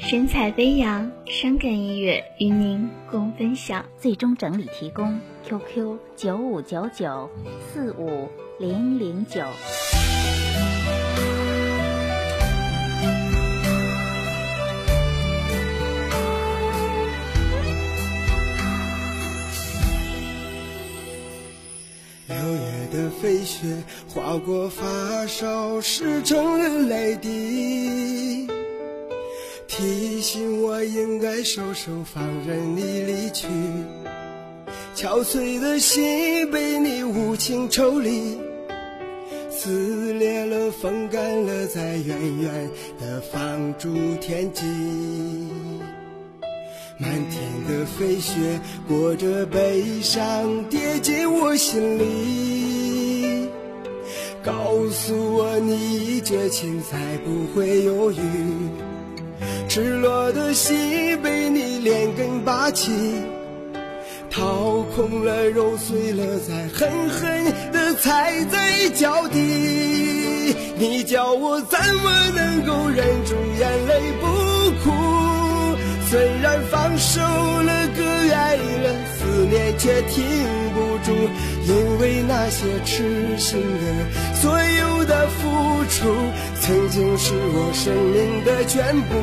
神采飞扬，伤感音乐与您共分享。最终整理提供：QQ 九五九九四五零零九。六月的飞雪划过发梢，湿成了泪滴，提醒我应该收手，放任你离去。憔悴的心被你无情抽离，撕裂了，风干了，再远远的放逐天际。漫天的飞雪，裹着悲伤，跌进我心里。告诉我，你绝情，再不会犹豫。赤裸的心被你连根拔起，掏空了，揉碎了，再狠狠地踩在脚底。你叫我怎么能够忍住眼泪不哭？虽然放手了，割爱了，思念却停不住，因为那些痴心的，所有的付出，曾经是我生命的全部。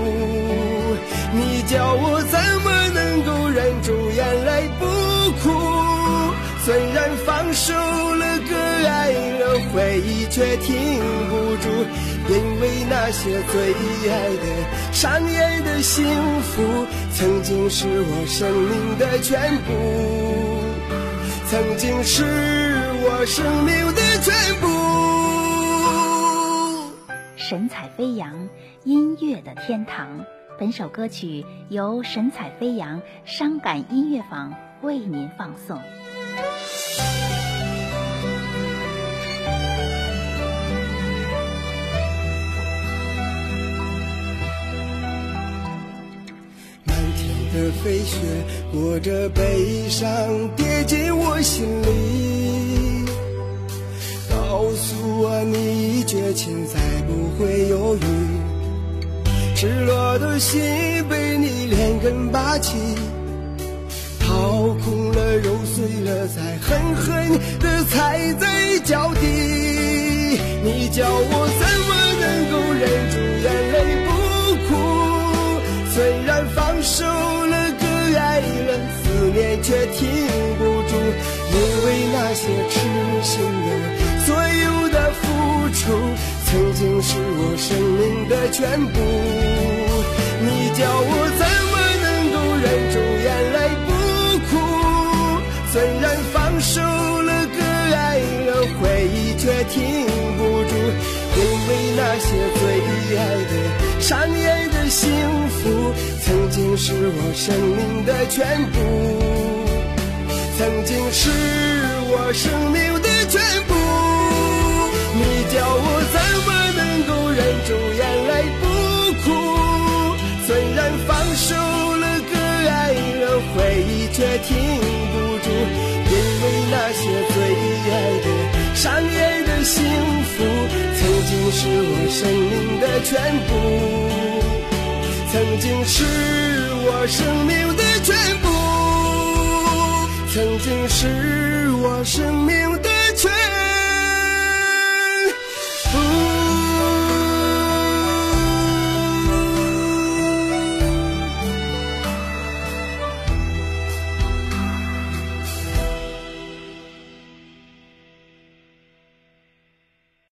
你叫我怎么能够忍住眼泪不哭？虽然放手了，割爱了，回忆却停不住。因为那些最爱的、上演的幸福，曾经是我生命的全部，曾经是我生命的全部。神采飞扬，音乐的天堂。本首歌曲由神采飞扬伤感音乐坊为您放送。漫天的飞雪裹着悲伤跌进我心里，我你绝情再不会犹豫。赤裸的心被你连根拔起，掏空了揉碎了，再狠狠地踩在脚底。你叫我怎么能够忍住眼泪不哭？虽然放手。爱了，思念却停不住，因为那些痴心，的曾经是我生命的全部。你叫我怎么能够忍住眼泪不哭？虽然放手了，割爱了，回忆却停不住，因为那些最爱的，上演的幸福。曾经是我生命的全部，曾经是我生命的全受了，割爱了，回忆却停不住，因为那些最爱的、上演的幸福，曾经是我生命的全部。曾经是我生命的全部，曾经是我生命的。